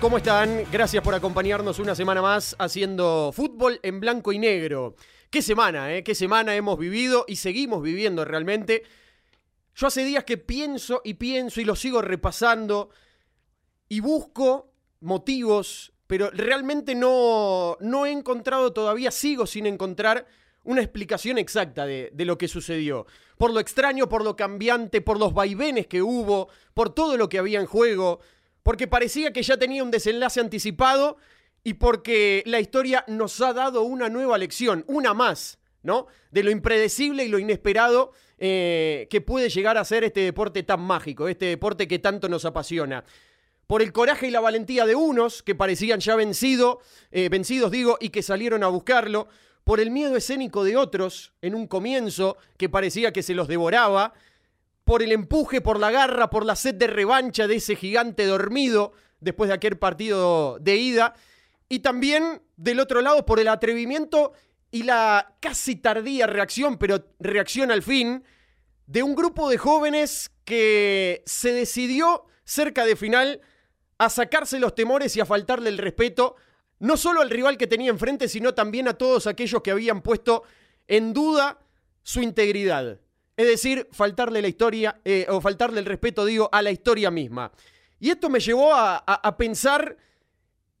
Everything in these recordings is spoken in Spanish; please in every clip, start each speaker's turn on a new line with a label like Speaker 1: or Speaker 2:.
Speaker 1: ¿Cómo están? Gracias por acompañarnos una semana más haciendo fútbol en blanco y negro. Qué semana, ¿eh? Qué semana hemos vivido y seguimos viviendo realmente. Yo hace días que pienso y pienso y lo sigo repasando y busco motivos, pero realmente no, no he encontrado todavía, sigo sin encontrar una explicación exacta de, de lo que sucedió. Por lo extraño, por lo cambiante, por los vaivenes que hubo, por todo lo que había en juego, porque parecía que ya tenía un desenlace anticipado y porque la historia nos ha dado una nueva lección, una más, ¿no? De lo impredecible y lo inesperado eh, que puede llegar a ser este deporte tan mágico, este deporte que tanto nos apasiona. Por el coraje y la valentía de unos que parecían ya vencido, eh, vencidos, digo, y que salieron a buscarlo. Por el miedo escénico de otros en un comienzo que parecía que se los devoraba. Por el empuje, por la garra, por la sed de revancha de ese gigante dormido después de aquel partido de ida. Y también, del otro lado, por el atrevimiento y la casi tardía reacción, pero reacción al fin, de un grupo de jóvenes que se decidió cerca de final a sacarse los temores y a faltarle el respeto, no solo al rival que tenía enfrente, sino también a todos aquellos que habían puesto en duda su integridad. Es decir, faltarle la historia, eh, o faltarle el respeto, digo, a la historia misma. Y esto me llevó a, a, pensar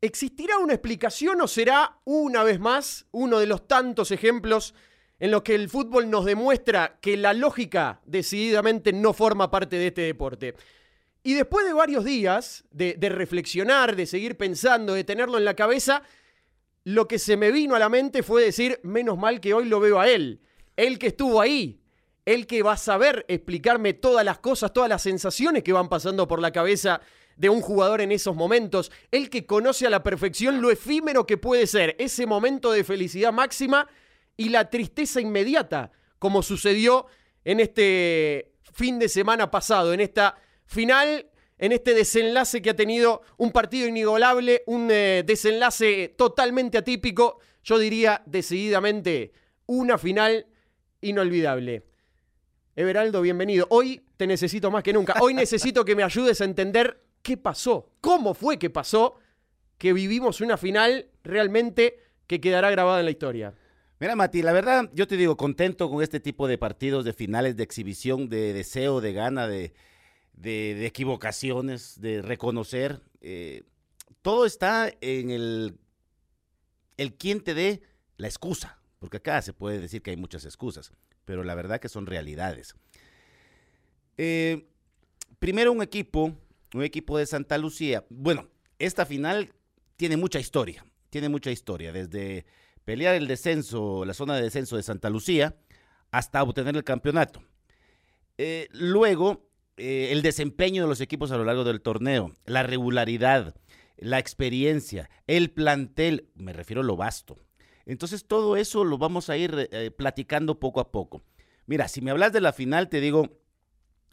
Speaker 1: ¿Existirá una explicación o será una vez más uno de los tantos ejemplos en los que el fútbol nos demuestra que la lógica decididamente no forma parte de este deporte? Y después de varios días de, de, reflexionar, de seguir pensando, de tenerlo en la cabeza, lo que se me vino a la mente fue decir, menos mal que hoy lo veo a él, él que estuvo ahí, él que va a saber explicarme todas las cosas, todas las sensaciones que van pasando por la cabeza de un jugador en esos momentos, el que conoce a la perfección lo efímero que puede ser ese momento de felicidad máxima y la tristeza inmediata, como sucedió en este fin de semana pasado, en esta final, en este desenlace que ha tenido un partido inigualable, un eh, desenlace totalmente atípico, yo diría decididamente una final inolvidable. Everaldo, bienvenido. Hoy te necesito más que nunca. Hoy necesito que me ayudes a entender qué pasó, cómo fue que pasó que vivimos una final realmente que quedará grabada en la historia.
Speaker 2: Mira, Mati, la verdad, yo te digo, contento con este tipo de partidos, de finales, de exhibición, de deseo, de gana, de, de, equivocaciones, de reconocer. Eh, todo está en el, el quien te dé la excusa, porque acá se puede decir que hay muchas excusas, pero la verdad que son realidades. Eh, primero un equipo un equipo de Santa Lucía. Bueno, esta final tiene mucha historia, tiene mucha historia, desde pelear el descenso, la zona de descenso de Santa Lucía, hasta obtener el campeonato. Eh, luego, eh, el desempeño de los equipos a lo largo del torneo, la regularidad, la experiencia, el plantel, me refiero a lo vasto. Entonces, todo eso lo vamos a ir eh, platicando poco a poco. Mira, si me hablas de la final, te digo,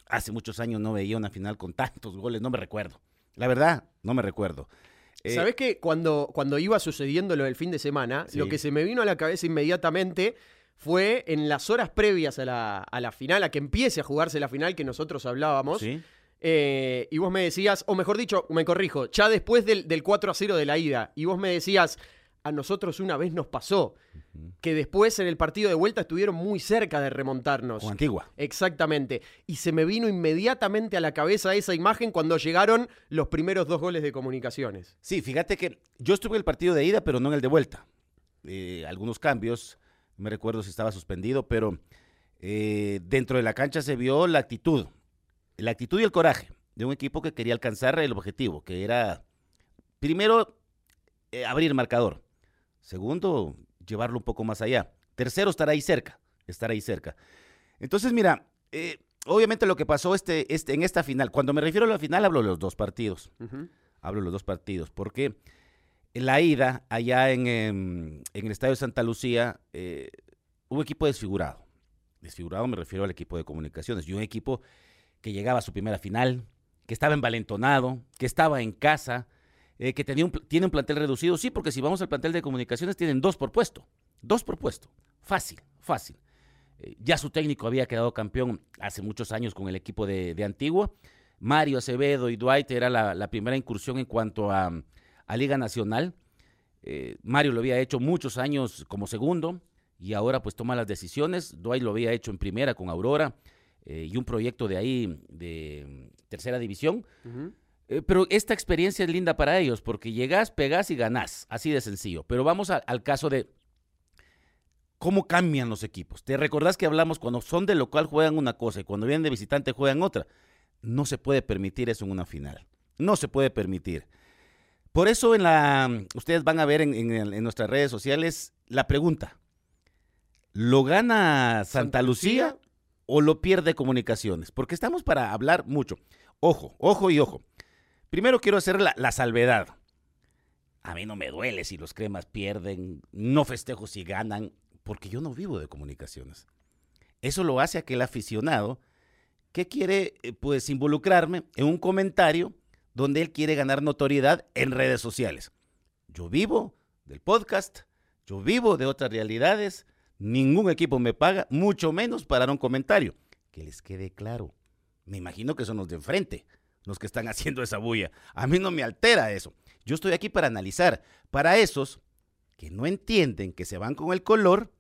Speaker 2: hace muchos años no veía una final con tantos goles, no me recuerdo. La verdad, no me recuerdo.
Speaker 1: Eh, ¿Sabes que cuando, cuando iba sucediendo lo del fin de semana, sí. lo que se me vino a la cabeza inmediatamente fue en las horas previas a la, a la final, a que empiece a jugarse la final que nosotros hablábamos?
Speaker 2: ¿Sí?
Speaker 1: Eh, y vos me decías, o mejor dicho, me corrijo, ya después del, del 4 a 0 de la ida, y vos me decías, a nosotros una vez nos pasó, uh -huh. que después en el partido de vuelta estuvieron muy cerca de remontarnos.
Speaker 2: Con Antigua.
Speaker 1: Exactamente. Y se me vino inmediatamente a la cabeza esa imagen cuando llegaron los primeros dos goles de comunicaciones.
Speaker 2: Sí, fíjate que yo estuve en el partido de ida, pero no en el de vuelta. Eh, algunos cambios, no me recuerdo si estaba suspendido, pero eh, dentro de la cancha se vio la actitud, la actitud y el coraje de un equipo que quería alcanzar el objetivo, que era, primero, eh, abrir marcador. Segundo, llevarlo un poco más allá. Tercero, estar ahí cerca, estar ahí cerca. Entonces, mira, eh, obviamente lo que pasó este, este, en esta final, cuando me refiero a la final, hablo de los dos partidos. Hablo de los dos partidos, porque en la ida, allá en, em, el Estadio de Santa Lucía, eh, un equipo desfigurado. Desfigurado me refiero al equipo de comunicaciones. Y un equipo que llegaba a su primera final, que estaba envalentonado, que estaba en casa, eh, que tenía un, tiene un plantel reducido. Sí, porque si vamos al plantel de comunicaciones, tienen dos por puesto. Dos por puesto. Fácil, fácil. Eh, ya su técnico había quedado campeón hace muchos años con el equipo de, Antigua. Mario Acevedo y Dwight era la, primera incursión en cuanto a, Liga Nacional. Eh, Mario lo había hecho muchos años como segundo y ahora pues toma las decisiones. Dwight lo había hecho en primera con Aurora y un proyecto de ahí de tercera división. Pero esta experiencia es linda para ellos porque llegas, pegas y ganás, así de sencillo. Pero vamos al caso de, cómo cambian los equipos. ¿Te recordás que hablamos cuando son de local juegan una cosa y cuando vienen de visitante juegan otra? No se puede permitir eso en una final. No se puede permitir. Por eso en la, ustedes van a ver en, nuestras redes sociales la pregunta. ¿Lo gana Santa, Lucía, o lo pierde Comunicaciones? Porque estamos para hablar mucho. Ojo, ojo y ojo. Primero quiero hacer la, salvedad. A mí no me duele si los cremas pierden, no festejo si ganan porque yo no vivo de comunicaciones. Eso lo hace aquel aficionado que quiere eh, pues involucrarme en un comentario donde él quiere ganar notoriedad en redes sociales. Yo vivo del podcast, yo vivo de otras realidades, ningún equipo me paga, mucho menos para un comentario. Que les quede claro. Me imagino que son los de enfrente, los que están haciendo esa bulla. A mí no me altera eso. Yo estoy aquí para analizar. Para esos que no entienden que se van con el color,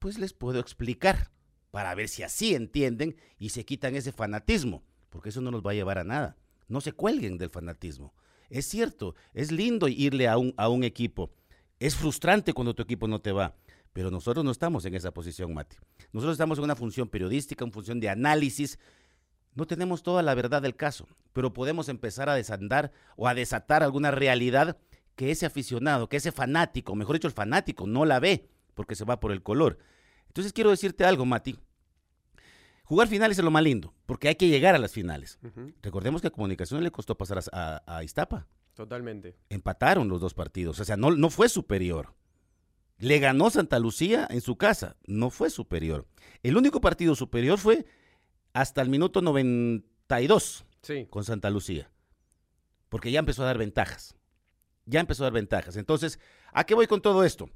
Speaker 2: pues les puedo explicar para ver si así entienden y se quitan ese fanatismo, porque eso no nos va a llevar a nada. No se cuelguen del fanatismo. Es cierto, es lindo irle a un, a un equipo. Es frustrante cuando tu equipo no te va, pero nosotros no estamos en esa posición, Mati. Nosotros estamos en una función periodística, en función de análisis. No tenemos toda la verdad del caso, pero podemos empezar a desandar o a desatar alguna realidad que ese aficionado, que ese fanático, mejor dicho, el fanático, no la ve porque se va por el color. Entonces quiero decirte algo, Mati. Jugar finales es lo más lindo, porque hay que llegar a las finales. Recordemos que a Comunicaciones le costó pasar a, a, Iztapa.
Speaker 1: Totalmente.
Speaker 2: Empataron los dos partidos, o sea, no, no fue superior. Le ganó Santa Lucía en su casa, no fue superior. El único partido superior fue hasta el minuto 92 con Santa Lucía, porque ya empezó a dar ventajas. Ya empezó a dar ventajas. Entonces, ¿a qué voy con todo esto?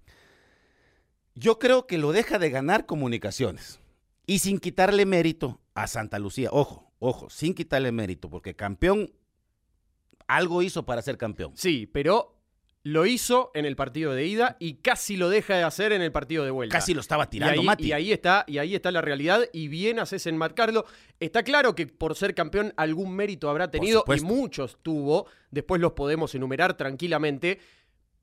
Speaker 2: Yo creo que lo deja de ganar comunicaciones. Y sin quitarle mérito a Santa Lucía. Ojo, ojo, sin quitarle mérito, porque campeón algo hizo para ser campeón.
Speaker 1: Sí, pero lo hizo en el partido de ida y casi lo deja de hacer en el partido de vuelta.
Speaker 2: Casi lo estaba tirando,
Speaker 1: y ahí,
Speaker 2: Mati.
Speaker 1: Y ahí está, y ahí está la realidad, y bien haces en enmarcarlo. Está claro que por ser campeón algún mérito habrá tenido, y muchos tuvo. Después los podemos enumerar tranquilamente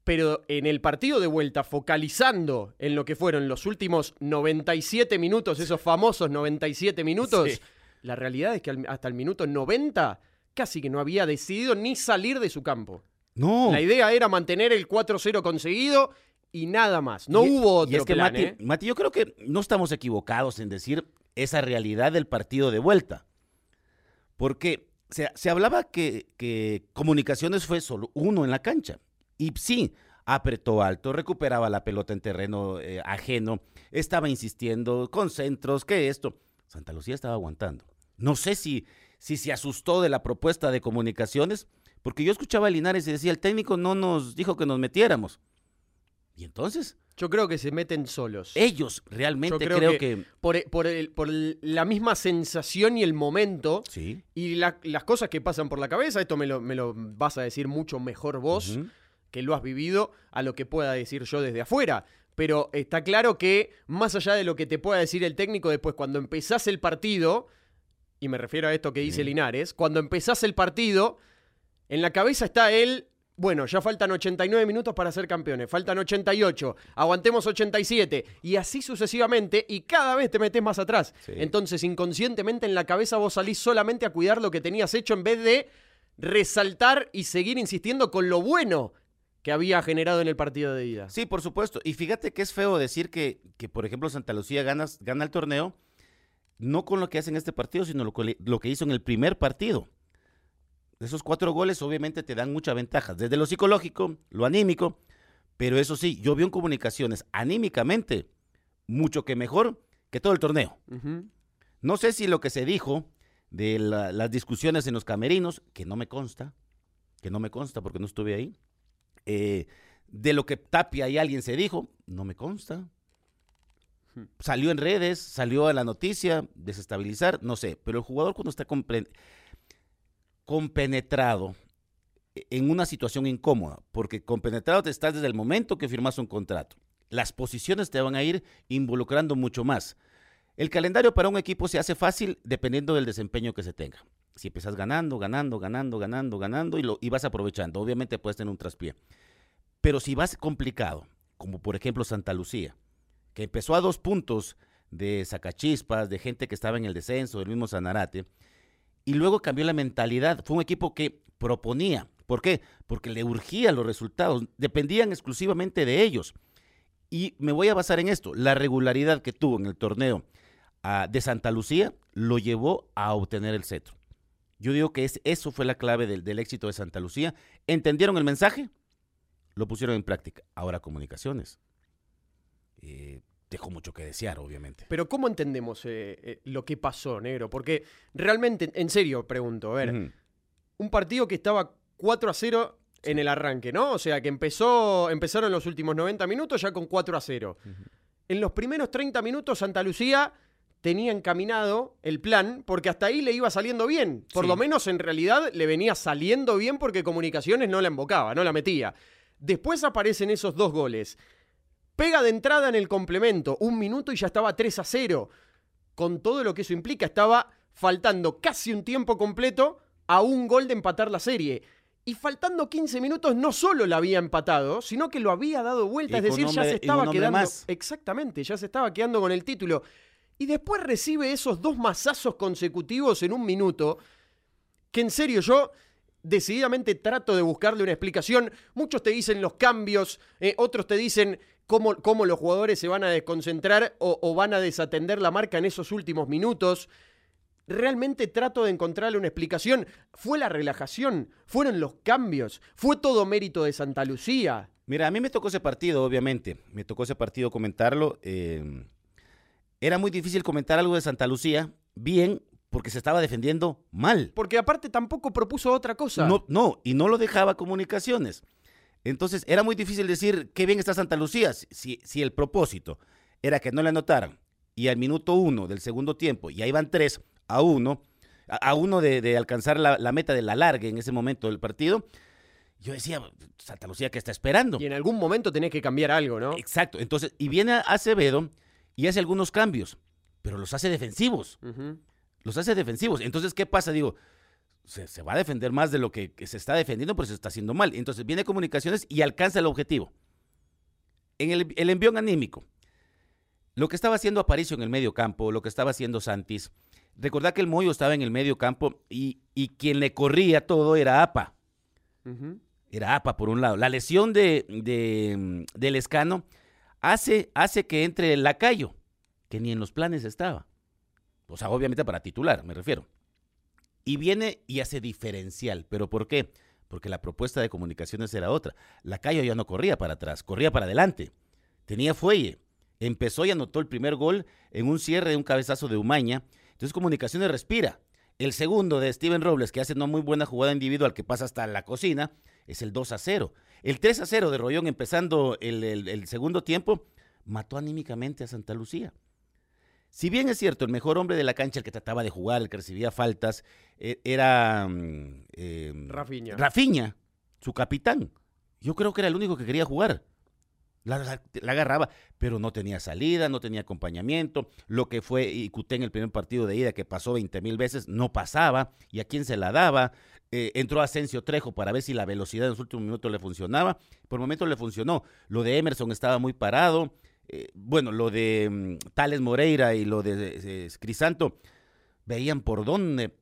Speaker 1: pero en el partido de vuelta, focalizando en lo que fueron los últimos 97 minutos, esos famosos 97 minutos, la realidad es que hasta el minuto 90 casi que no había decidido ni salir de su campo.
Speaker 2: No.
Speaker 1: La idea era mantener el 4-0 conseguido y nada más. No hubo otro
Speaker 2: y es que
Speaker 1: plan,
Speaker 2: Mati,
Speaker 1: ¿eh?
Speaker 2: Mati, yo creo que no estamos equivocados en decir esa realidad del partido de vuelta. Porque se, hablaba que, que Comunicaciones fue solo uno en la cancha. Y sí, apretó alto, recuperaba la pelota en terreno eh, ajeno, estaba insistiendo con centros, que esto. Santa Lucía estaba aguantando. No sé si, si se asustó de la propuesta de comunicaciones, porque yo escuchaba a Linares y decía, el técnico no nos dijo que nos metiéramos. ¿Y entonces?
Speaker 1: Yo creo que se meten solos.
Speaker 2: Ellos realmente creo, que,
Speaker 1: Por, por, la misma sensación y el momento
Speaker 2: sí.
Speaker 1: y las cosas que pasan por la cabeza, esto me lo, me lo vas a decir mucho mejor vos que lo has vivido a lo que pueda decir yo desde afuera. Pero está claro que más allá de lo que te pueda decir el técnico después, cuando empezás el partido, y me refiero a esto que dice Linares, cuando empezás el partido, en la cabeza está él bueno, ya faltan 89 minutos para ser campeones, faltan 88, aguantemos 87 y así sucesivamente y cada vez te metes más atrás.
Speaker 2: Sí.
Speaker 1: Entonces inconscientemente en la cabeza vos salís solamente a cuidar lo que tenías hecho en vez de resaltar y seguir insistiendo con lo bueno que había generado en el partido de ida.
Speaker 2: Sí, por supuesto. Y fíjate que es feo decir que, que por ejemplo, Santa Lucía gana, gana el torneo, no con lo que hace en este partido, sino lo que hizo en el primer partido. Esos cuatro goles obviamente te dan muchas ventajas, desde lo psicológico, lo anímico, pero eso sí, yo vi en comunicaciones anímicamente mucho que mejor que todo el torneo. No sé si lo que se dijo de la- las discusiones en los camerinos, que no me consta, que no me consta porque no estuve ahí, eh, de lo que Tapia y alguien se dijo, no me consta. Salió en redes, salió a la noticia, desestabilizar, no sé, pero el jugador cuando está compre- compenetrado en una situación incómoda, porque compenetrado te estás desde el momento que firmas un contrato. Las posiciones te van a ir involucrando mucho más. El calendario para un equipo se hace fácil dependiendo del desempeño que se tenga. Si empiezas ganando, ganando, ganando, ganando, ganando y, lo, y vas aprovechando, obviamente puedes tener un traspié. Pero si vas complicado, como por ejemplo Santa Lucía, que empezó a dos puntos de sacachispas, de gente que estaba en el descenso, del mismo Sanarate, y luego cambió la mentalidad. Fue un equipo que proponía. ¿Por qué? Porque le urgía los resultados, dependían exclusivamente de ellos. Y me voy a basar en esto. La regularidad que tuvo en el torneo ah, de Santa Lucía lo llevó a obtener el cetro. Yo digo que es, eso fue la clave del, del éxito de Santa Lucía. ¿Entendieron el mensaje? Lo pusieron en práctica. Ahora comunicaciones. Eh, dejó mucho que desear, obviamente.
Speaker 1: Pero ¿cómo entendemos eh, eh, lo que pasó, negro? Porque realmente, en serio, pregunto, a ver, un partido que estaba 4 a 0 en el arranque, ¿no? O sea, que empezó, empezaron los últimos 90 minutos ya con 4 a 0. En los primeros 30 minutos Santa Lucía tenía encaminado el plan porque hasta ahí le iba saliendo bien. Por
Speaker 2: Sí.
Speaker 1: lo menos en realidad le venía saliendo bien porque Comunicaciones no la embocaba, no la metía. Después aparecen esos dos goles. Pega de entrada en el complemento, un minuto y ya estaba 3 a 0. Con todo lo que eso implica, estaba faltando casi un tiempo completo a un gol de empatar la serie. Y faltando 15 minutos no solo la había empatado, sino que lo había dado vuelta,
Speaker 2: Y
Speaker 1: es decir, ya se estaba quedando
Speaker 2: más.
Speaker 1: exactamente, ya se estaba quedando con el título. Y después recibe esos dos mazazos consecutivos en un minuto que en serio yo decididamente trato de buscarle una explicación. Muchos te dicen los cambios, eh, otros te dicen cómo, cómo los jugadores se van a desconcentrar o, o van a desatender la marca en esos últimos minutos. Realmente trato de encontrarle una explicación. ¿Fue la relajación? ¿Fueron los cambios? ¿Fue todo mérito de Santa Lucía?
Speaker 2: Mira, a mí me tocó ese partido, obviamente. Me tocó ese partido comentarlo. eh, era muy difícil comentar algo de Santa Lucía bien porque se estaba defendiendo mal.
Speaker 1: Porque aparte tampoco propuso otra cosa.
Speaker 2: No, no, y no lo dejaba comunicaciones. Entonces era muy difícil decir qué bien está Santa Lucía si, si el propósito era que no le anotaran y al minuto uno del segundo tiempo, y ahí van tres a uno, a, uno de, de alcanzar la, la meta de la larga en ese momento del partido, yo decía, Santa Lucía, ¿qué está esperando?
Speaker 1: Y en algún momento tenés que cambiar algo, ¿no?
Speaker 2: Exacto, entonces, y viene Acevedo y hace algunos cambios, pero los hace defensivos los hace defensivos. Entonces, ¿qué pasa? Digo, se, se va a defender más de lo que, que se está defendiendo, pero se está haciendo mal. Entonces, viene comunicaciones y alcanza el objetivo. En el, el envión anímico, lo que estaba haciendo Aparicio en el medio campo, lo que estaba haciendo Santis, recordad que el Moyo estaba en el medio campo y, y quien le corría todo era APA. Era APA por un lado. La lesión de, de, del escano hace, hace que entre el lacayo, que ni en los planes estaba. O sea, obviamente para titular, me refiero. Y viene y hace diferencial. ¿Pero por qué? Porque la propuesta de comunicaciones era otra. Lacayo ya no corría para atrás, corría para adelante. Tenía fuelle. Empezó y anotó el primer gol en un cierre de un cabezazo de Umaña. Entonces Comunicaciones respira. El segundo de Steven Robles, que hace una muy buena jugada individual que pasa hasta la cocina, es el 2 a 0. El 3 a 0 de Rollón empezando el- el segundo tiempo, mató anímicamente a Santa Lucía. Si bien es cierto, el mejor hombre de la cancha, el que trataba de jugar, el que recibía faltas, e- era mm, eh,
Speaker 1: Rafinha.
Speaker 2: Rafinha, su capitán. Yo creo que era el único que quería jugar. La, la- la agarraba, pero no tenía salida, no tenía acompañamiento. Lo que fue Icuté en el primer partido de ida, que pasó 20 mil veces, no pasaba. ¿Y a quién se la daba? Eh, entró Asensio Trejo para ver si la velocidad en los últimos minutos le funcionaba. Por el momento le funcionó. Lo de Emerson estaba muy parado. Eh, bueno, lo de mm, Tales Moreira y lo de eh, Crisanto, veían por dónde.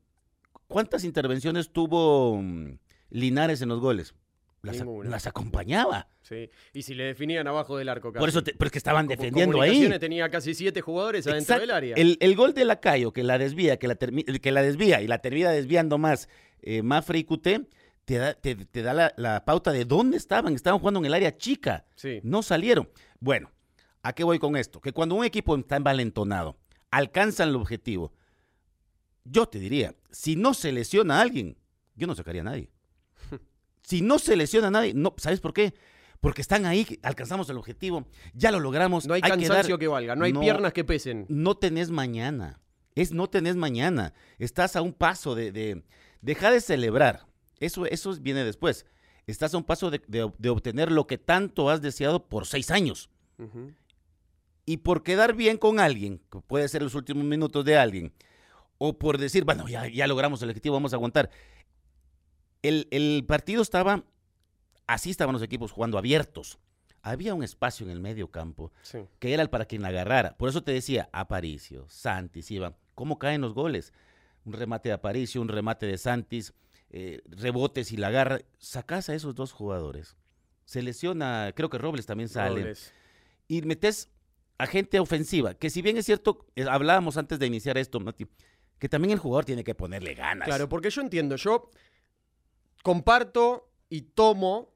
Speaker 2: ¿Cuántas intervenciones tuvo mm, Linares en los goles? Las, acompañaba.
Speaker 1: Sí. Y si le definían abajo del arco.
Speaker 2: Por eso, te- pero es que estaban
Speaker 1: Como
Speaker 2: defendiendo ahí.
Speaker 1: Tenía casi siete jugadores adentro del área.
Speaker 2: El, el gol de Lacayo, que la desvía, que la, que la desvía y la termina desviando más eh, Mafre y Cuté, te da, te, te da la, la pauta de dónde estaban. Estaban jugando en el área chica.
Speaker 1: Sí.
Speaker 2: No salieron. Bueno, ¿a qué voy con esto? Que cuando un equipo está envalentonado, alcanzan el objetivo, yo te diría, si no se lesiona a alguien, yo no sacaría a nadie. Si no se lesiona a nadie, no, ¿sabes por qué? Porque están ahí, alcanzamos el objetivo, ya lo logramos.
Speaker 1: No hay,
Speaker 2: que dar-
Speaker 1: cansancio que valga, no hay
Speaker 2: No.
Speaker 1: piernas que pesen.
Speaker 2: no tenés mañana. Es no tenés mañana. Estás a un paso de, de deja de celebrar. Eso, eso viene después. Estás a un paso de, de- de obtener lo que tanto has deseado por seis años. Y por quedar bien con alguien, que puede ser los últimos minutos de alguien, o por decir, bueno, ya, ya logramos el objetivo, vamos a aguantar. El, el partido estaba, así estaban los equipos jugando abiertos. Había un espacio en el medio campo
Speaker 1: Sí.
Speaker 2: que era el para quien agarrara. Por eso te decía, Aparicio, Santis, Iván, ¿cómo caen los goles? Un remate de Aparicio, un remate de Santis, eh, rebotes y la agarra. Sacás a esos dos jugadores. Se lesiona, creo que Robles también sale.
Speaker 1: Robles.
Speaker 2: Y metes a gente ofensiva, que si bien es cierto, eh, hablábamos antes de iniciar esto, Mati, que también el jugador tiene que ponerle ganas.
Speaker 1: Claro, porque yo entiendo, yo comparto y tomo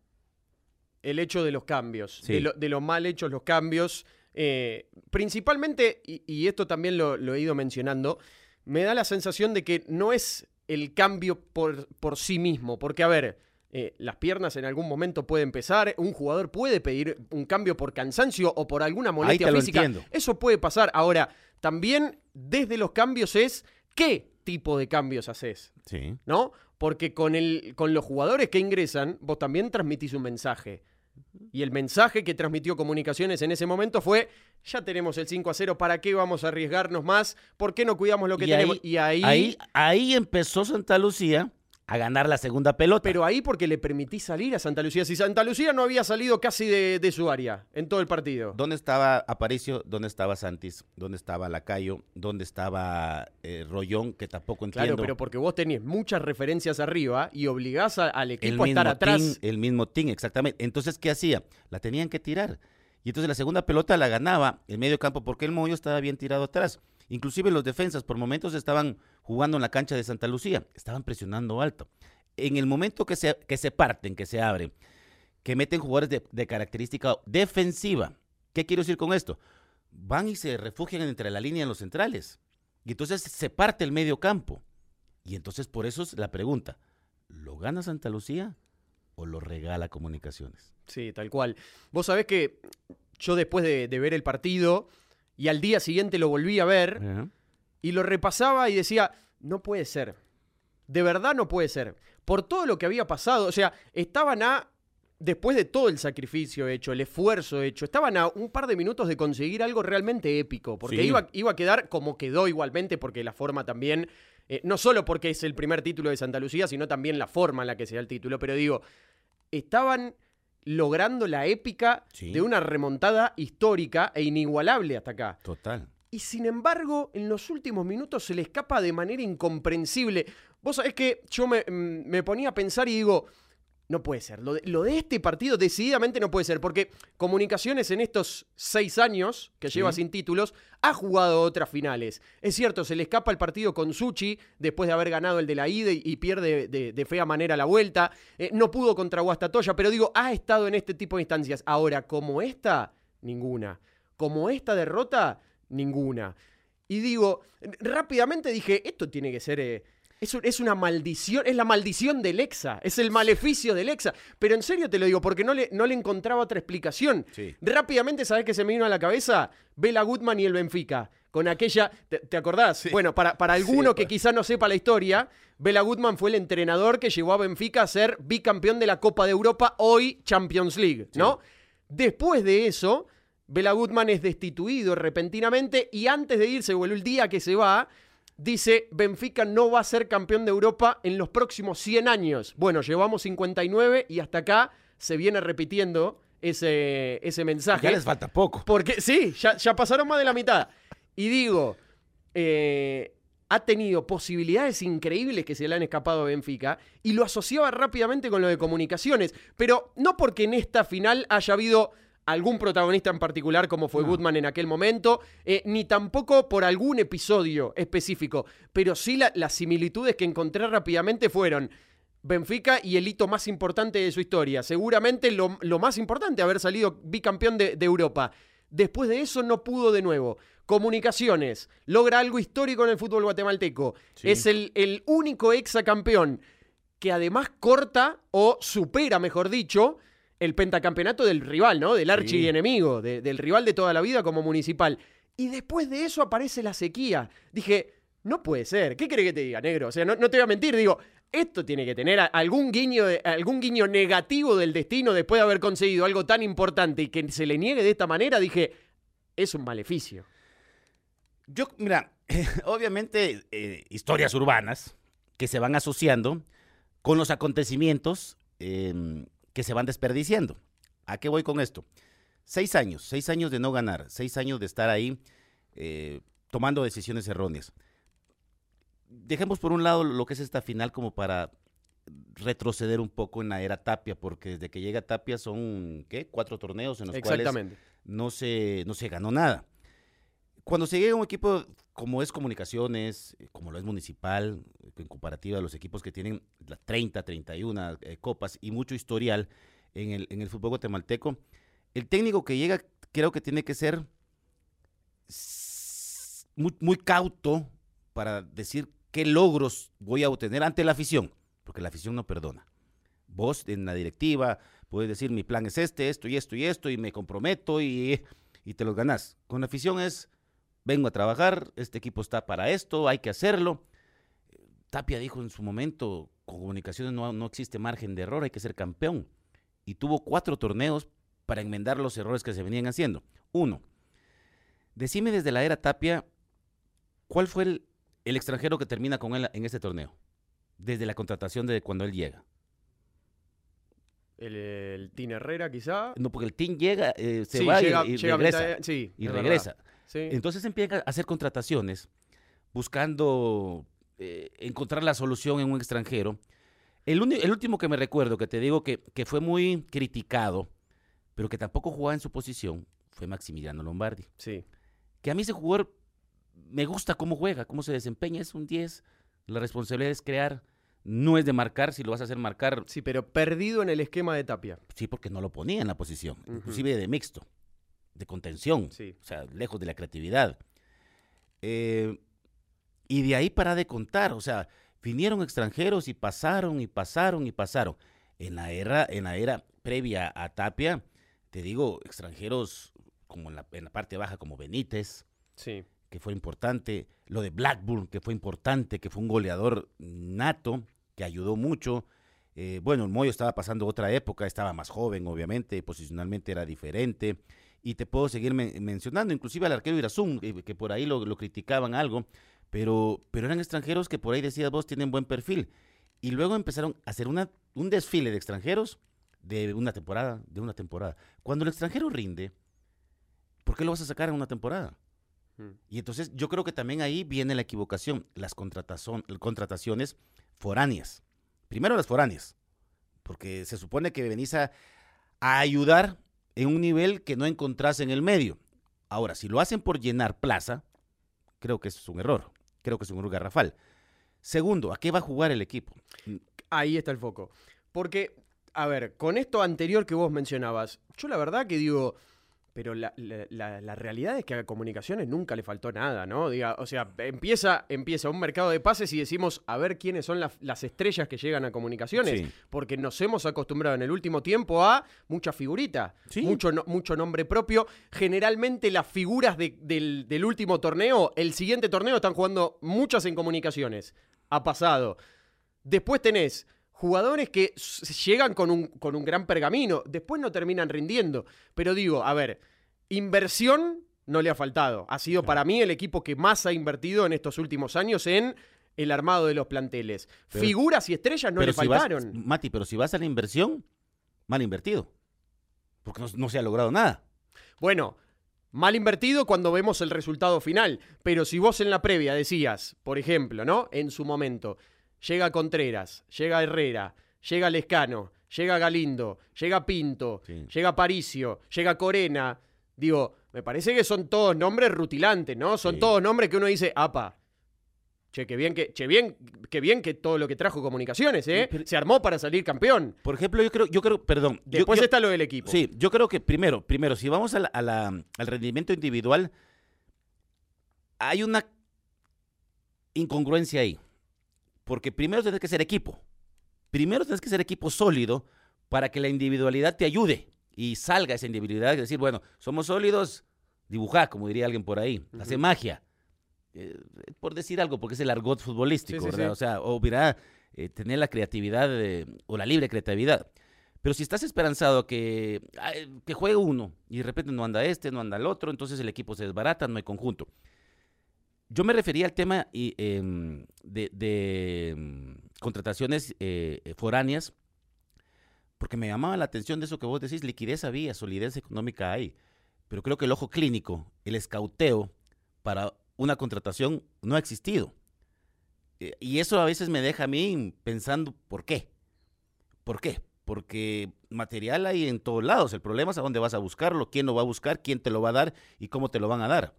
Speaker 1: el hecho de los cambios,
Speaker 2: Sí.
Speaker 1: de, lo, de lo mal hechos los cambios. eh, principalmente, y, y esto también lo, lo he ido mencionando, me da la sensación de que no es el cambio por, por sí mismo, porque a ver, eh, las piernas en algún momento pueden pesar, un jugador puede pedir un cambio por cansancio o por alguna molestia física. Eso puede pasar. Ahora, también desde los cambios es qué tipo de cambios haces.
Speaker 2: Sí.
Speaker 1: ¿no? Porque con, el, con los jugadores que ingresan, vos también transmitís un mensaje. Y el mensaje que transmitió Comunicaciones en ese momento fue, ya tenemos el 5 a 0, ¿para qué vamos a arriesgarnos más? ¿Por qué no cuidamos lo que
Speaker 2: Y
Speaker 1: tenemos?
Speaker 2: ahí-
Speaker 1: y ahí,
Speaker 2: Ahí, ahí empezó Santa Lucía a ganar la segunda pelota.
Speaker 1: pero ahí porque le permití salir a Santa Lucía. Si Santa Lucía no había salido casi de, de su área en todo el partido.
Speaker 2: ¿Dónde estaba Aparicio? ¿Dónde estaba Santis? ¿Dónde estaba Lacayo? ¿Dónde estaba eh, Rollón? Que tampoco entiendo.
Speaker 1: Claro, pero porque vos tenés muchas referencias arriba y obligás a- al
Speaker 2: el
Speaker 1: equipo a
Speaker 2: mismo
Speaker 1: estar atrás.
Speaker 2: team, el mismo team, exactamente. Entonces, ¿qué hacía? La tenían que tirar. Y entonces la segunda pelota la ganaba el medio campo porque el Moyo estaba bien tirado atrás. Inclusive los defensas por momentos estaban jugando en la cancha de Santa Lucía, estaban presionando alto. En el momento que se, que se parten, que se abren, que meten jugadores de, de característica defensiva, ¿qué quiero decir con esto? Van y se refugian entre la línea y los centrales. Y entonces se parte el medio campo. Y entonces por eso es la pregunta, ¿lo gana Santa Lucía o lo regala Comunicaciones?
Speaker 1: Sí, tal cual. Vos sabés que yo después de, de ver el partido y al día siguiente lo volví a ver. Y lo repasaba y decía, no puede ser. De verdad no puede ser. Por todo lo que había pasado, o sea, estaban a, después de todo el sacrificio hecho, el esfuerzo hecho, estaban a un par de minutos de conseguir algo realmente épico, porque
Speaker 2: Sí.
Speaker 1: iba, iba a quedar como quedó igualmente, porque la forma también, eh, no solo porque es el primer título de Santa Lucía, sino también la forma en la que se da el título, pero digo, estaban logrando la épica
Speaker 2: Sí.
Speaker 1: de una remontada histórica e inigualable hasta acá.
Speaker 2: Total.
Speaker 1: Y sin embargo, en los últimos minutos se le escapa de manera incomprensible. Vos sabés que yo me, mm, me ponía a pensar y digo, no puede ser. Lo de, lo de este partido decididamente no puede ser, porque Comunicaciones en estos seis años que
Speaker 2: Sí.
Speaker 1: lleva sin títulos ha jugado otras finales. Es cierto, se le escapa el partido con Suchi después de haber ganado el de la ida y, y pierde de, de fea manera la vuelta. Eh, no pudo contra Guastatoya, pero digo, ha estado en este tipo de instancias. Ahora, como esta, ninguna. Como esta derrota, ninguna. Y digo, rápidamente dije, esto tiene que ser... eh, es, un- es una maldición, es la maldición del Exa, es el maleficio del Exa. Pero en serio te lo digo, porque no le, no le encontraba otra explicación.
Speaker 2: Sí.
Speaker 1: Rápidamente, ¿sabes qué se me vino a la cabeza? Bela Goodman y el Benfica. Con aquella. ¿Te, te acordás? Bueno, para, para alguno que
Speaker 2: pa-
Speaker 1: quizá no sepa la historia, Bela Goodman fue el entrenador que llevó a Benfica a ser bicampeón de la Copa de Europa, hoy Champions League, ¿no? Después de eso, Bela Gutman es destituido repentinamente y antes de irse, o el día que se va, dice, Benfica no va a ser campeón de Europa en los próximos 100 años. Bueno, llevamos 59 y hasta acá se viene repitiendo ese, ese mensaje.
Speaker 2: Ya les falta poco.
Speaker 1: Porque sí, ya, ya pasaron más de la mitad. Y digo, eh, ha tenido posibilidades increíbles que se le han escapado a Benfica y lo asociaba rápidamente con lo de comunicaciones, pero no porque en esta final haya habido algún protagonista en particular como fue Goodman en aquel momento, eh, ni tampoco por algún episodio específico, pero sí las similitudes que encontré rápidamente fueron Benfica y el hito más importante de su historia, seguramente lo, más importante, haber salido bicampeón de, de Europa. Después de eso no pudo de nuevo. Comunicaciones, logra algo histórico en el fútbol guatemalteco. Es el, el único exacampeón que además corta o supera, mejor dicho, el pentacampeonato del rival, ¿no? Del archienemigo, del rival de toda la vida como municipal. Y después de eso aparece la sequía. Dije, no puede ser. ¿Qué cree que te diga, negro? O sea, no, no, te voy a mentir. Digo, esto tiene que tener algún guiño, algún guiño negativo del destino después de haber conseguido algo tan importante y que se le niegue de esta manera. Dije, es un maleficio.
Speaker 2: Yo, mira, obviamente eh, historias urbanas que se van asociando con los acontecimientos em, que se van desperdiciando. ¿A qué voy con esto? Seis años, seis años de no ganar, seis años de estar ahí eh, tomando decisiones erróneas. Dejemos por un lado lo que es esta final como para retroceder un poco en la era Tapia, porque desde que llega Tapia son, ¿qué? Cuatro torneos en los cuales no se, no se ganó nada. Cuando se llega a un equipo como es Comunicaciones, como lo es Municipal, en comparativa a los equipos que tienen las 30, 31 eh, copas y mucho historial en el, en el fútbol guatemalteco, el técnico que llega creo que tiene que ser muy, muy cauto para decir qué logros voy a obtener ante la afición, porque la afición no perdona. Vos en la directiva puedes decir mi plan es este, esto y esto y esto y me comprometo y, y te los ganás. Con la afición es vengo a trabajar, este equipo está para esto, hay que hacerlo. Tapia dijo en su momento, con comunicaciones no, no existe margen de error, hay que ser campeón. Y tuvo cuatro torneos para enmendar los errores que se venían haciendo. Uno, decime desde la era Tapia, ¿cuál fue el, extranjero que termina con él en este torneo? Desde la contratación de cuando él llega.
Speaker 1: El, el Herrera, quizá.
Speaker 2: No, porque el Team llega, eh, se va y, regresa. sí, y regresa. Entonces empieza a hacer contrataciones buscando eh, encontrar la solución en un extranjero. El, último que me recuerdo, que te digo que, fue muy criticado, pero que tampoco jugaba en su posición, fue Maximiliano Lombardi.
Speaker 1: Sí.
Speaker 2: Que a mí ese jugador me gusta cómo juega, cómo se desempeña, es un 10. La responsabilidad es crear, no es de marcar, si lo vas a hacer marcar.
Speaker 1: Sí, pero perdido en el esquema de Tapia.
Speaker 2: Sí, porque no lo ponía en la posición, inclusive de mixto de contención, o sea, lejos de la creatividad. Eh, y de ahí para de contar, o sea, vinieron extranjeros y pasaron y pasaron y pasaron. En la era, en la era previa a Tapia, te digo, extranjeros como en la, parte baja, como Benítez,
Speaker 1: sí.
Speaker 2: que fue importante, lo de Blackburn, que fue importante, que fue un goleador nato, que ayudó mucho. Eh, bueno, el Moyo estaba pasando otra época, estaba más joven, obviamente, posicionalmente era diferente y te puedo seguir mencionando, inclusive al arquero Irazún, que, por ahí lo, criticaban algo, pero, pero eran extranjeros que por ahí decías vos tienen buen perfil. Y luego empezaron a hacer una, un desfile de extranjeros de una temporada, de una temporada. Cuando el extranjero rinde, ¿por qué lo vas a sacar en una temporada? Hmm. Y entonces yo creo que también ahí viene la equivocación, las contrataciones foráneas. Primero las foráneas, porque se supone que venís a, a ayudar en un nivel que no encontrás en el medio. Ahora, si lo hacen por llenar plaza, creo que es un error. Creo que es un error garrafal. Segundo, ¿a qué va a jugar el equipo?
Speaker 1: Ahí está el foco. Porque, a ver, con esto anterior que vos mencionabas, yo la verdad que digo, pero la, realidad es que a comunicaciones nunca le faltó nada, ¿no? Diga, o sea, empieza, empieza un mercado de pases y decimos a ver quiénes son las estrellas que llegan a comunicaciones, porque nos hemos acostumbrado en el último tiempo a mucha figurita, mucho, mucho nombre propio. Generalmente las figuras del, del último torneo, el siguiente torneo están jugando muchas en comunicaciones. Ha pasado. Después tenés jugadores que llegan con un, con un gran pergamino, después no terminan rindiendo. Pero digo, a ver, inversión no le ha faltado. Ha sido para mí el equipo que más ha invertido en estos últimos años en el armado de los planteles. Figuras y estrellas no le faltaron.
Speaker 2: Mati, pero si vas a la inversión, mal invertido. Porque no, se ha logrado nada.
Speaker 1: Bueno, mal invertido cuando vemos el resultado final. Pero si vos en la previa decías, por ejemplo, ¿no? En su momento, llega Contreras, llega Herrera, llega Lescano, llega Galindo, llega Pinto, llega Paricio, llega Corena. Digo, me parece que son todos nombres rutilantes, ¿no? Son todos nombres que uno dice, apa, Che, qué bien que, che, bien, qué bien que todo lo que trajo comunicaciones, ¿eh? Se armó para salir campeón.
Speaker 2: Por ejemplo, yo creo, yo creo, perdón.
Speaker 1: Después está lo del equipo.
Speaker 2: Sí, yo creo que primero, primero, si vamos al rendimiento individual, hay una incongruencia ahí. Porque primero tienes que ser equipo. Primero tienes que ser equipo sólido para que la individualidad te ayude y salga esa individualidad. Es decir, bueno, somos sólidos, dibujar, como diría alguien por ahí, hace magia. Eh, por decir algo, porque es el argot futbolístico, ¿verdad? O sea, o mira, eh, tener la creatividad o la libre creatividad. Pero si estás esperanzado que, que juegue uno y de repente no anda este, no anda el otro, entonces el equipo se desbarata, no hay conjunto. Yo me refería al tema em, de, em, contrataciones eh, foráneas, porque me llamaba la atención de eso que vos decís, liquidez había, solidez económica hay, pero creo que el ojo clínico, el escauteo para una contratación no ha existido. Eh, y eso a veces me deja a mí pensando, ¿por qué? ¿Por qué? Porque material hay en todos lados. El problema es a dónde vas a buscarlo, quién lo va a buscar, quién te lo va a dar y cómo te lo van a dar.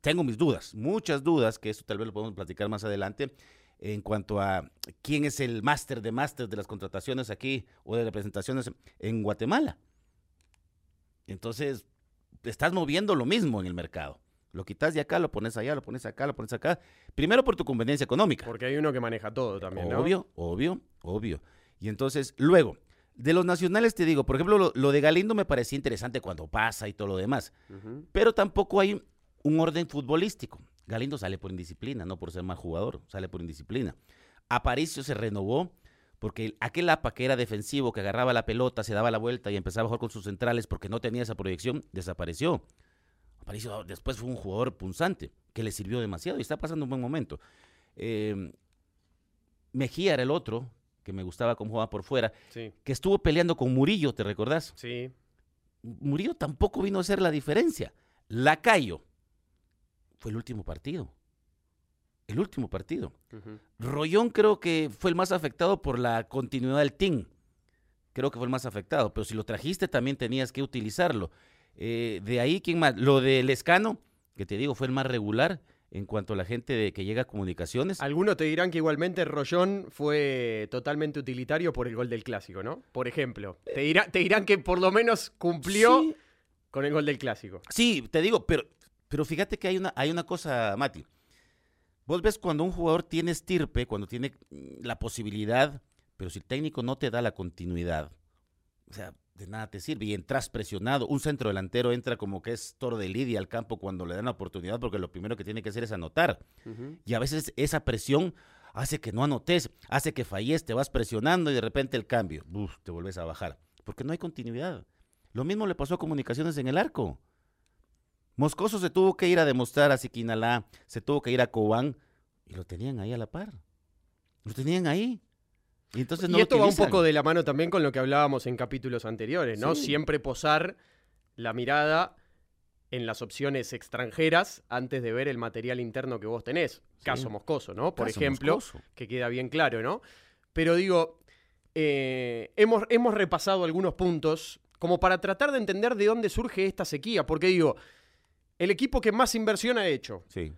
Speaker 2: Tengo mis dudas, muchas dudas, que eso tal vez lo podemos platicar más adelante, en cuanto a quién es el máster de máster de las contrataciones aquí o de representaciones en Guatemala. Entonces, estás moviendo lo mismo en el mercado. Lo quitas de acá, lo pones allá, lo pones acá, lo pones acá. Primero por tu conveniencia económica.
Speaker 1: Porque hay uno que maneja todo también, ¿no?
Speaker 2: Obvio, obvio, obvio. Y entonces, luego, de los nacionales te digo, por ejemplo, lo, de Galindo me parecía interesante cuando pasa y todo lo demás. Pero tampoco hay un orden futbolístico. Galindo sale por indisciplina, no por ser mal jugador, sale por indisciplina. Aparicio se renovó porque aquel APA que era defensivo, que agarraba la pelota, se daba la vuelta y empezaba a jugar con sus centrales porque no tenía esa proyección, desapareció. Aparicio después fue un jugador punzante que le sirvió demasiado y está pasando un buen momento. Em, Mejía era el otro que me gustaba cómo jugaba por fuera, que estuvo peleando con Murillo, ¿te recordás?
Speaker 1: Sí.
Speaker 2: Murillo tampoco vino a ser la diferencia. Lacayo fue el último partido el último partido. Rollón creo que fue el más afectado por la continuidad del team. Creo que fue el más afectado, pero si lo trajiste también tenías que utilizarlo. Eh, de ahí, ¿quién más? Lo del Escano, que te digo, fue el más regular en cuanto a la gente de que llega a comunicaciones.
Speaker 1: Algunos te dirán que igualmente Rollón fue totalmente utilitario por el gol del clásico, ¿no? Por ejemplo. Te, te dirán que por lo menos cumplió con el gol del clásico.
Speaker 2: Sí, te digo, pero, pero fíjate que hay una, hay una cosa, Mati. Vos ves cuando un jugador tiene estirpe, cuando tiene mm, la posibilidad, pero si el técnico no te da la continuidad, o sea, de nada te sirve. Y entras presionado. Un centro delantero entra como que es toro de lidia al campo cuando le dan la oportunidad, porque lo primero que tiene que hacer es anotar. Y a veces esa presión hace que no anotes, hace que falles, te vas presionando y de repente el cambio, te vuelves a bajar. Porque no hay continuidad. Lo mismo le pasó a Comunicaciones en el arco. Moscoso se tuvo que ir a demostrar a Siquinalá, se tuvo que ir a Cobán y lo tenían ahí a la par. Lo tenían ahí. Y, entonces no
Speaker 1: y esto va un poco de la mano también con lo que hablábamos en capítulos anteriores, ¿no? Siempre posar la mirada en las opciones extranjeras antes de ver el material interno que vos tenés. Caso Moscoso, ¿no? Por ejemplo, que queda bien claro, ¿no? Pero digo, eh, hemos, hemos repasado algunos puntos como para tratar de entender de dónde surge esta sequía, porque digo, el equipo que más inversión ha hecho.
Speaker 2: Sí.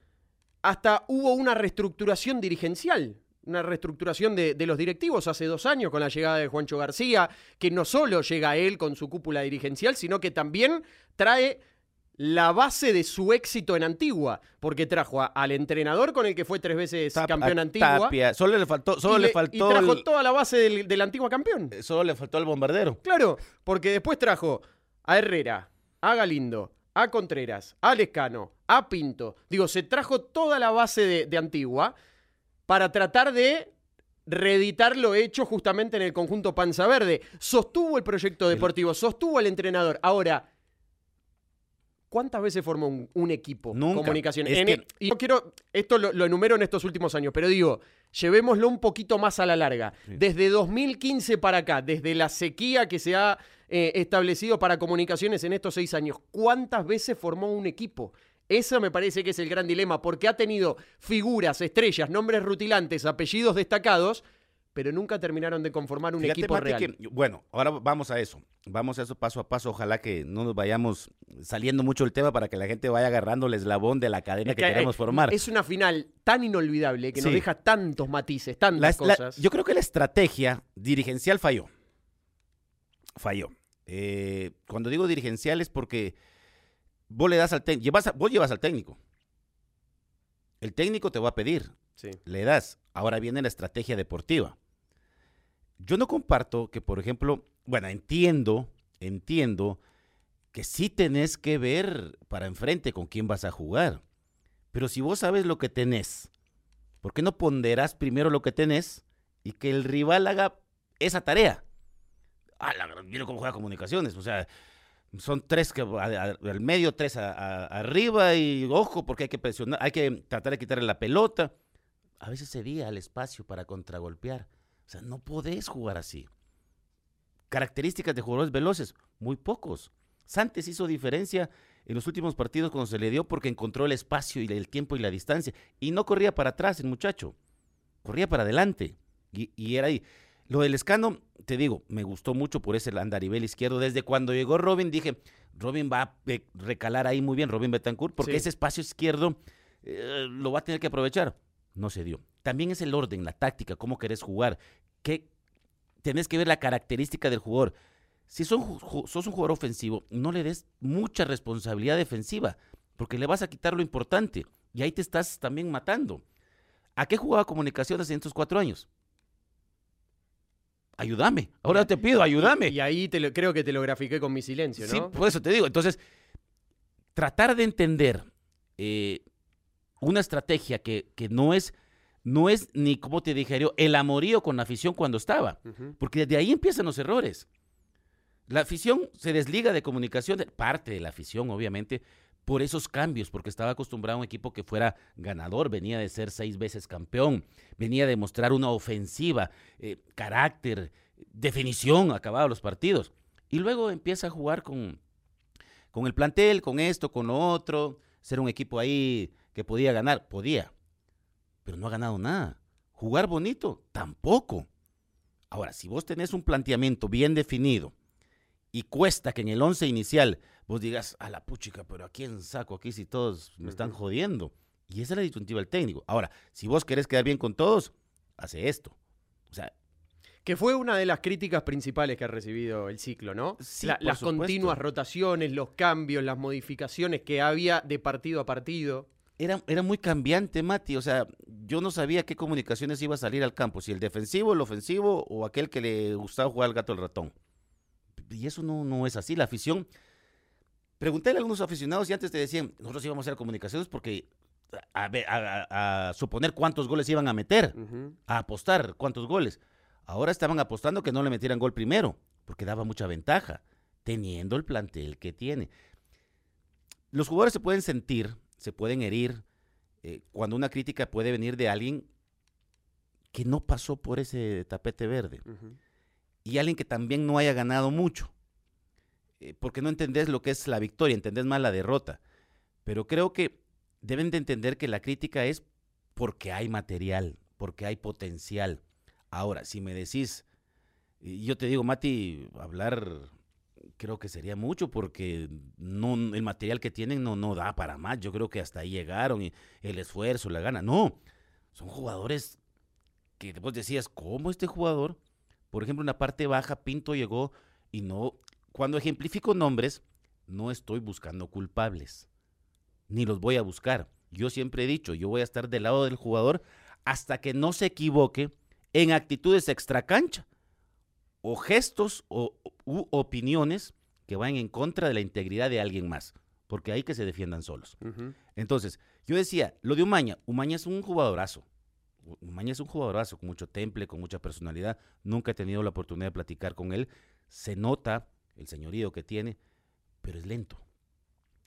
Speaker 1: Hasta hubo una reestructuración dirigencial, una reestructuración de, los directivos hace dos años con la llegada de Juancho García, que no solo llega a él con su cúpula dirigencial, sino que también trae la base de su éxito en Antigua, porque trajo al entrenador con el que fue tres veces campeón Antigua.
Speaker 2: Solo le faltó, solo le faltó.
Speaker 1: Y trajo toda la base del, del Antigua campeón.
Speaker 2: Solo le faltó al bombardero.
Speaker 1: Claro, porque después trajo a Herrera, a Galindo, a Contreras, a Lescano, a Pinto. Digo, se trajo toda la base de, Antigua para tratar de reeditar lo hecho justamente en el conjunto Panza Verde. Sostuvo el proyecto deportivo, sostuvo al entrenador. Ahora, ¿cuántas veces formó un, equipo?
Speaker 2: Nunca.
Speaker 1: Comunicación. y yo quiero, esto lo, enumero en estos últimos años, pero digo, llevémoslo un poquito más a la larga. Desde 2015 para acá, desde la sequía que se ha eh, establecido para comunicaciones en estos seis años, ¿cuántas veces formó un equipo? Eso me parece que es el gran dilema, porque ha tenido figuras, estrellas, nombres rutilantes, apellidos destacados, pero nunca terminaron de conformar un equipo real.
Speaker 2: bueno, ahora vamos a eso. Vamos a eso paso a paso. Ojalá que no nos vayamos saliendo mucho el tema para que la gente vaya agarrando el eslabón de la cadena que, queremos formar.
Speaker 1: Es una final tan inolvidable que nos deja tantos matices, tantas cosas.
Speaker 2: yo creo que la estrategia dirigencial falló. Falló. Eh, cuando digo dirigencial es porque vos le das al técnico, vos llevas al técnico. El técnico te va a pedir, le das. Ahora viene la estrategia deportiva. Yo no comparto que, por ejemplo, bueno, entiendo, entiendo que sí tenés que ver para enfrente con quién vas a jugar. Pero si vos sabes lo que tenés, ¿por qué no ponderás primero lo que tenés y que el rival haga esa tarea? Mira cómo juega comunicaciones. O sea, son tres al medio, tres arriba y ojo porque hay que presionar, hay que tratar de quitarle la pelota. A veces sería el espacio para contragolpear. O sea, no podés jugar así. Características de jugadores veloces, muy pocos. Santos hizo diferencia en los últimos partidos cuando se le dio porque encontró el espacio y el tiempo y la distancia. Y no corría para atrás el muchacho, corría para adelante. Y, y era ahí. Lo del escano, te digo, me gustó mucho por ese andarivel izquierdo. Desde cuando llegó Robin dije, Robin va a recalar ahí muy bien, Robin Betancourt, porque ese espacio izquierdo eh, lo va a tener que aprovechar. No se dio. También es el orden, la táctica, cómo querés jugar. ¿Qué? Tenés que ver la característica del jugador. Si sos un jugador ofensivo, no le des mucha responsabilidad defensiva, porque le vas a quitar lo importante. Y ahí te estás también matando. ¿A qué jugaba comunicaciones en estos cuatro años? ayúdame. Ahora te pido, ayúdame.
Speaker 1: Y ahí te creo que te lo grafiqué con mi silencio, ¿no?
Speaker 2: Sí, por eso te digo. Entonces, tratar de entender eh, una estrategia que, que, no es no es ni, como te dije yo, el amorío con la afición cuando estaba. Porque desde ahí empiezan los errores. La afición se desliga de comunicación, parte de la afición, obviamente, por esos cambios, porque estaba acostumbrado a un equipo que fuera ganador, venía de ser seis veces campeón, venía de mostrar una ofensiva, eh, carácter, definición, acababa los partidos. Y luego empieza a jugar con, con el plantel, con esto, con lo otro, ser un equipo ahí que podía ganar, podía, pero no ha ganado nada. Jugar bonito, tampoco. Ahora, si vos tenés un planteamiento bien definido y cuesta que en el once inicial vos digas, a la puchica, pero ¿a quién saco aquí si todos me están jodiendo? Y esa es la disyuntiva del técnico. Ahora, si vos querés quedar bien con todos, hace esto. O sea.
Speaker 1: Que fue una de las críticas principales que ha recibido el ciclo, ¿no? las continuas rotaciones, los cambios, las modificaciones que había de partido a partido.
Speaker 2: Era, era, muy cambiante, Mati. O sea, yo no sabía qué comunicaciones iba a salir al campo, si el defensivo, el ofensivo o aquel que le gustaba jugar al gato al ratón. Y eso no, no es así. La afición Pregunté a algunos aficionados y antes te decían, nosotros íbamos a hacer comunicaciones porque a, suponer cuántos goles iban a meter, a apostar cuántos goles. Ahora estaban apostando que no le metieran gol primero, porque daba mucha ventaja, teniendo el plantel que tiene. Los jugadores se pueden sentir, se pueden herir, eh, cuando una crítica puede venir de alguien que no pasó por ese tapete verde y alguien que también no haya ganado mucho. Eh, porque no entendés lo que es la victoria, entendés más la derrota. Pero creo que deben de entender que la crítica es porque hay material, porque hay potencial. Ahora, si me decís, yo te digo, Mati, hablar creo que sería mucho porque no el material que tienen no, no da para más. Yo creo que hasta ahí llegaron y el esfuerzo, la gana. No, son jugadores que vos decías, ¿cómo este jugador? Por ejemplo, en la parte baja, Pinto llegó y no cuando ejemplifico nombres, no estoy buscando culpables, ni los voy a buscar. Yo siempre he dicho, yo voy a estar del lado del jugador hasta que no se equivoque en actitudes extracancha o gestos o u opiniones que vayan en contra de la integridad de alguien más, porque hay que se defiendan solos. Entonces, yo decía, lo de Umaña, Umaña es un jugadorazo, Umaña es un jugadorazo con mucho temple, con mucha personalidad. Nunca he tenido la oportunidad de platicar con él. Se nota el señorío que tiene, pero es lento.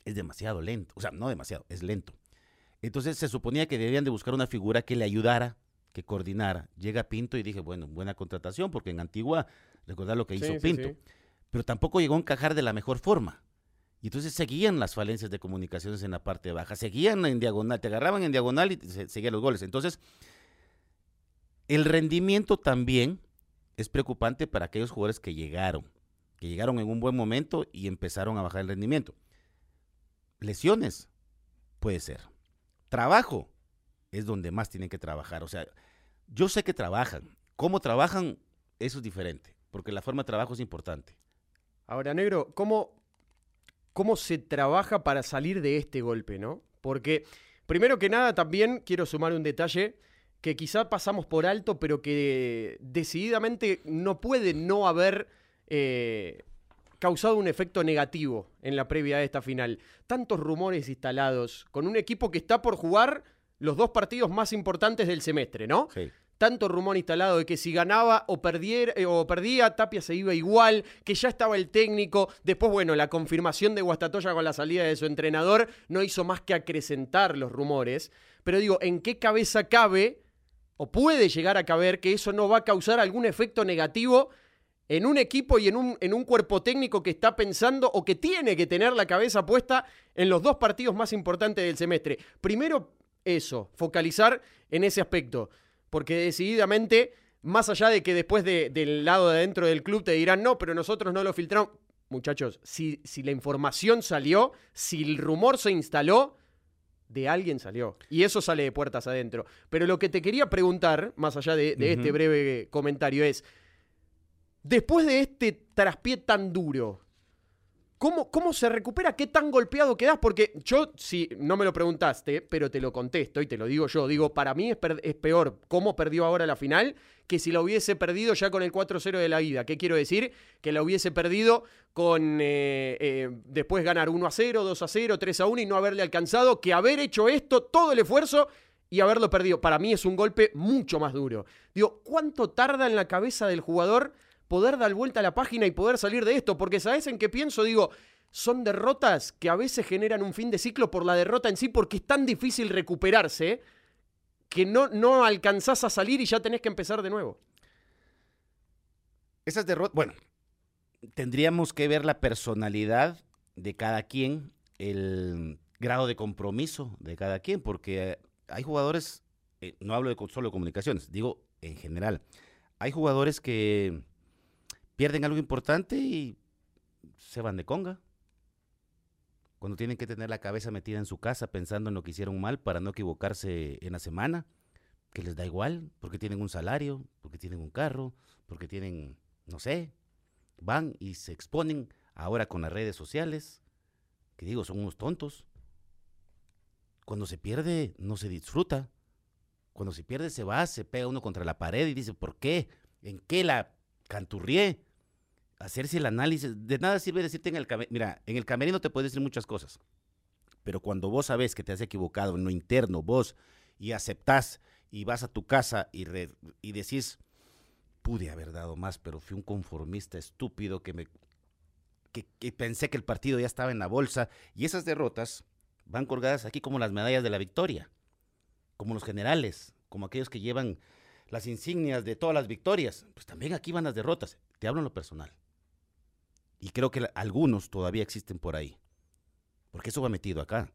Speaker 2: Es demasiado lento. O sea, no demasiado, es lento. Entonces se suponía que debían de buscar una figura que le ayudara, que coordinara. Llega Pinto y dije, bueno, buena contratación, porque en Antigua, recordar lo que hizo Pinto. Pero tampoco llegó a encajar de la mejor forma. Y entonces seguían las falencias de comunicaciones en la parte baja, seguían en diagonal, te agarraban en diagonal y se, seguían los goles. Entonces, el rendimiento también es preocupante para aquellos jugadores que llegaron, que llegaron en un buen momento y empezaron a bajar el rendimiento. Lesiones, puede ser. Trabajo es donde más tienen que trabajar. O sea, yo sé que trabajan. ¿Cómo trabajan? Eso es diferente, porque la forma de trabajo es importante.
Speaker 1: Ahora, negro, ¿cómo, cómo se trabaja para salir de este golpe, ¿no? Porque, primero que nada, también quiero sumar un detalle que quizá pasamos por alto, pero que decididamente no puede no haber eh, causado un efecto negativo en la previa de esta final. Tantos rumores instalados con un equipo que está por jugar los dos partidos más importantes del semestre, ¿no? Sí tanto rumor instalado de que si ganaba o, perdiera, eh, o perdía, Tapia se iba igual, que ya estaba el técnico. Después, bueno, la confirmación de Guastatoya con la salida de su entrenador no hizo más que acrecentar los rumores. Pero digo, ¿en qué cabeza cabe o puede llegar a caber que eso no va a causar algún efecto negativo en un equipo y en un, en un cuerpo técnico que está pensando o que tiene que tener la cabeza puesta en los dos partidos más importantes del semestre? Primero, eso, focalizar en ese aspecto porque decididamente, más allá de que después del lado de adentro del club te dirán, no, pero nosotros no lo filtramos. Muchachos, si, si la información salió, si el rumor se instaló, de alguien salió. Y eso sale de puertas adentro. Pero lo que te quería preguntar, más allá de, este breve comentario, es, después de este traspié tan duro, ¿Cómo, se recupera? ¿Qué tan golpeado quedas? Porque yo, si no me lo preguntaste, pero te lo contesto y te lo digo yo, digo, para mí es, peor cómo perdió ahora la final que si la hubiese perdido ya con el 4-0 de la ida. ¿Qué quiero decir? Que la hubiese perdido con eh, eh, después ganar 1-0, 2-0, 3-1 y no haberle alcanzado, que haber hecho esto, todo el esfuerzo y haberlo perdido. Para mí es un golpe mucho más duro. Digo, ¿cuánto tarda en la cabeza del jugador poder dar vuelta a la página y poder salir de esto, porque ¿sabes en qué pienso? Digo, son derrotas que a veces generan un fin de ciclo por la derrota en sí, porque es tan difícil recuperarse que no, no alcanzás a salir y ya tenés que empezar de nuevo.
Speaker 2: Esas derrotas, bueno, tendríamos que ver la personalidad de cada quien, el grado de compromiso de cada quien, porque hay jugadores, eh, no hablo de solo comunicaciones, digo en general, hay jugadores que pierden algo importante y se van de conga. Cuando tienen que tener la cabeza metida en su casa pensando en lo que hicieron mal para no equivocarse en la semana, que les da igual, porque tienen un salario, porque tienen un carro, porque tienen, no sé, van y se exponen ahora con las redes sociales, que digo, son unos tontos. Cuando se pierde, no se disfruta. Cuando se pierde, se va, se pega uno contra la pared y dice, ¿por qué? ¿En qué la canturrié, hacerse el análisis. De nada sirve decirte en el camerino. Mira, en el camerino te puedes decir muchas cosas. Pero cuando vos sabes que te has equivocado en lo interno, vos, y aceptás y vas a tu casa y, y decís, pude haber dado más, pero fui un conformista estúpido que me que, pensé que el partido ya estaba en la bolsa. Y esas derrotas van colgadas aquí como las medallas de la victoria, como los generales, como aquellos que llevan las insignias de todas las victorias, pues también aquí van las derrotas. Te hablo en lo personal. Y creo que algunos todavía existen por ahí. Porque eso va metido acá.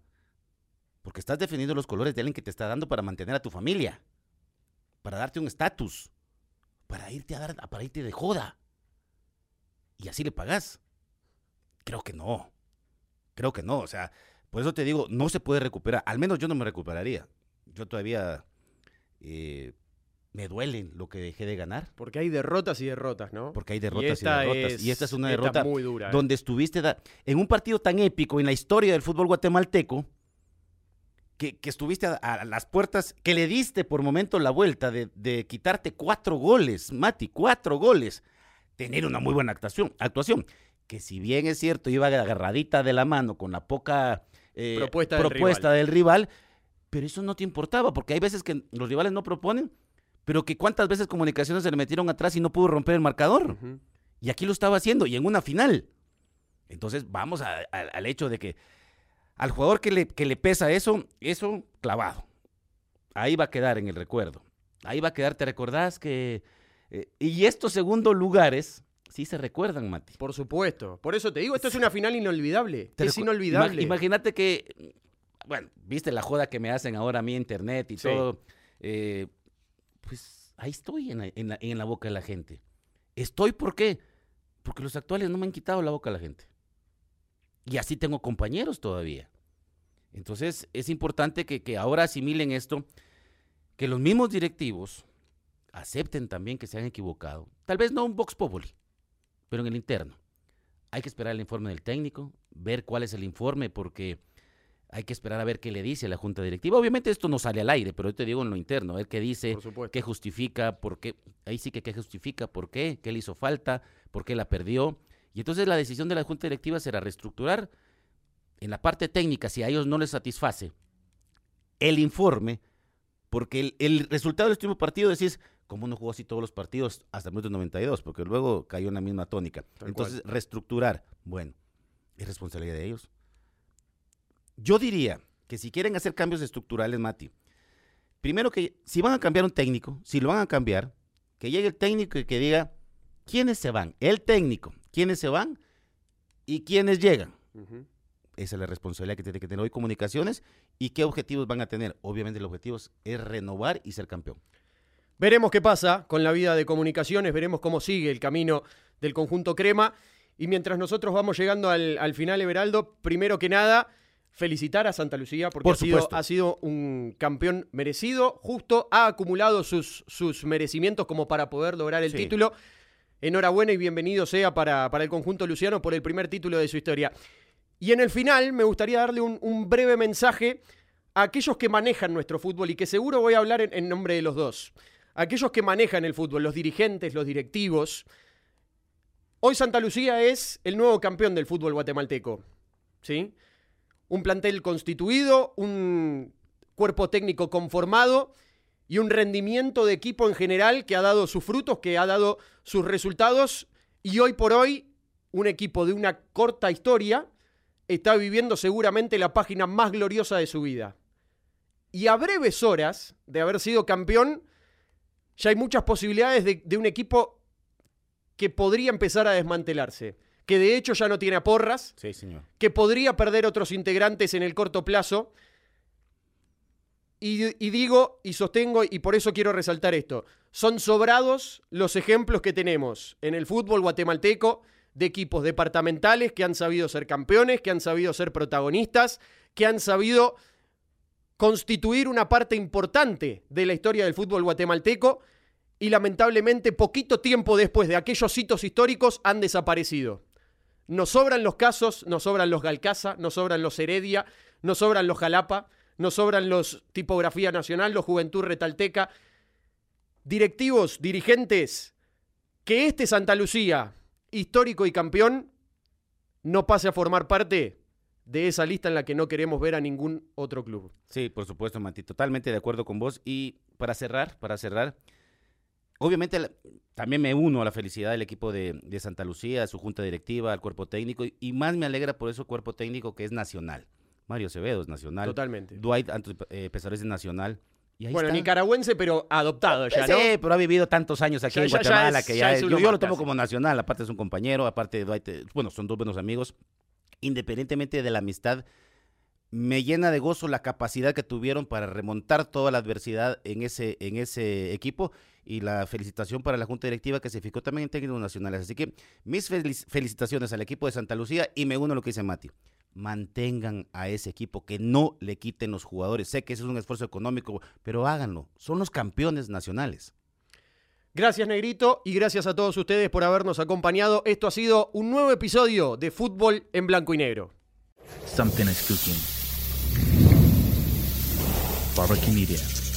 Speaker 2: Porque estás defendiendo los colores de alguien que te está dando para mantener a tu familia. Para darte un estatus. Para irte a dar, para irte de joda. Y así le pagas. Creo que no. Creo que no. O sea, por eso te digo, no se puede recuperar. Al menos yo no me recuperaría. Yo todavía eh, me duelen lo que dejé de ganar.
Speaker 1: Porque hay derrotas y derrotas, ¿no?
Speaker 2: Porque hay derrotas y, derrotas. y esta es una derrota muy dura, ¿eh? donde estuviste en un partido tan épico en la historia del fútbol guatemalteco, que, estuviste a, las puertas, que le diste por momento la vuelta de, quitarte cuatro goles, Mati, cuatro goles. Tener una muy buena actuación, actuación. Que si bien es cierto, iba agarradita de la mano con la poca eh, propuesta, del rival Pero eso no te importaba, porque hay veces que los rivales no proponen, pero que cuántas veces comunicaciones se le metieron atrás y no pudo romper el marcador. Y aquí lo estaba haciendo, y en una final. Entonces vamos al hecho de que al jugador que le, que le pesa eso, eso clavado. Ahí va a quedar en el recuerdo. Ahí va a quedar, ¿te recordás que... Eh, y estos segundos lugares sí se recuerdan, Mati.
Speaker 1: Por supuesto. Por eso te digo, esto es una final inolvidable. Es inolvidable.
Speaker 2: Imagínate que, bueno, viste la joda que me hacen ahora a mí internet y todo. Eh, pues ahí estoy en la, boca de la gente. Estoy, ¿por qué? Porque los actuales no me han quitado la boca a la gente. Y así tengo compañeros todavía. Entonces es importante que, ahora asimilen esto, que los mismos directivos acepten también que se han equivocado. Tal vez no un Vox Populi, pero en el interno. Hay que esperar el informe del técnico, ver cuál es el informe, porque hay que esperar a ver qué le dice la junta directiva. Obviamente esto no sale al aire, pero yo te digo en lo interno, a ver qué dice, qué justifica, por qué, ahí sí que qué justifica, por qué, qué le hizo falta, por qué la perdió. Y entonces la decisión de la junta directiva será reestructurar en la parte técnica, si a ellos no les satisface el informe, porque el, resultado del último partido decís, ¿cómo no jugó así todos los partidos hasta el minuto 92? Porque luego cayó en la misma tónica. Entonces, reestructurar, bueno, es responsabilidad de ellos. Yo diría que si quieren hacer cambios estructurales, Mati, primero que si van a cambiar un técnico, si lo van a cambiar, que llegue el técnico y que diga quiénes se van, el técnico, quiénes se van y quiénes llegan. Esa es la responsabilidad que tiene que tener hoy comunicaciones y qué objetivos van a tener. Obviamente el objetivo es renovar y ser campeón.
Speaker 1: Veremos qué pasa con la vida de comunicaciones, veremos cómo sigue el camino del conjunto Crema. Y mientras nosotros vamos llegando al, final, Everaldo, primero que nada, felicitar a Santa Lucía porque ha, sido, un campeón merecido, justo, ha acumulado sus, sus merecimientos como para poder lograr el título. Enhorabuena y bienvenido sea para, para el conjunto luciano por el primer título de su historia. Y en el final me gustaría darle un, breve mensaje a aquellos que manejan nuestro fútbol y que seguro voy a hablar en, nombre de los dos. aquellos que manejan el fútbol, los dirigentes, los directivos. Hoy Santa Lucía es el nuevo campeón del fútbol guatemalteco. ¿Sí? Un plantel constituido, un cuerpo técnico conformado y un rendimiento de equipo en general que ha dado sus frutos, que ha dado sus resultados. Y hoy por hoy, un equipo de una corta historia está viviendo seguramente la página más gloriosa de su vida. Y a breves horas de haber sido campeón, ya hay muchas posibilidades de, un equipo que podría empezar a desmantelarse. Que de hecho ya no tiene a porras.
Speaker 2: Sí, señor.
Speaker 1: Que podría perder otros integrantes en el corto plazo. Y, y, digo y sostengo, y por eso quiero resaltar esto, son sobrados los ejemplos que tenemos en el fútbol guatemalteco de equipos departamentales que han sabido ser campeones, que han sabido ser protagonistas, que han sabido constituir una parte importante de la historia del fútbol guatemalteco y lamentablemente poquito tiempo después de aquellos hitos históricos han desaparecido. Nos sobran los casos, nos sobran los Galcaza, nos sobran los Heredia, nos sobran los Jalapa, nos sobran los Tipografía Nacional, los Juventud Retalteca. Directivos, dirigentes, que este Santa Lucía histórico y campeón no pase a formar parte de esa lista en la que no queremos ver a ningún otro club.
Speaker 2: Sí, por supuesto, Mati, totalmente de acuerdo con vos. Y para cerrar, para cerrar, obviamente también me uno a la felicidad del equipo de, Santa Lucía, a su junta directiva, al cuerpo técnico, y, más me alegra por eso cuerpo técnico que es nacional. Mario Acevedo es nacional.
Speaker 1: Totalmente.
Speaker 2: Dwight eh, Pesares es nacional
Speaker 1: bueno, nicaragüense, pero adoptado ya, ¿no?
Speaker 2: Sí, pero ha vivido tantos años aquí en Guatemala que ya, yo, lo tomo como nacional, aparte es un compañero, aparte Dwight, bueno, son dos buenos amigos. Independientemente de la amistad, me llena de gozo la capacidad que tuvieron para remontar toda la adversidad en ese, en ese equipo y la felicitación para la Junta Directiva que se fijó también en técnicos nacionales. Así que mis felicitaciones al equipo de Santa Lucía y me uno a lo que dice Mati mantengan a ese equipo, que no le quiten los jugadores. Sé que ese es un esfuerzo económico, pero háganlo. Son los campeones nacionales.
Speaker 1: Gracias Negrito y gracias a todos ustedes por habernos acompañado. Esto ha sido un nuevo episodio de Fútbol en Blanco y Negro. Something is cooking. Barbara Media.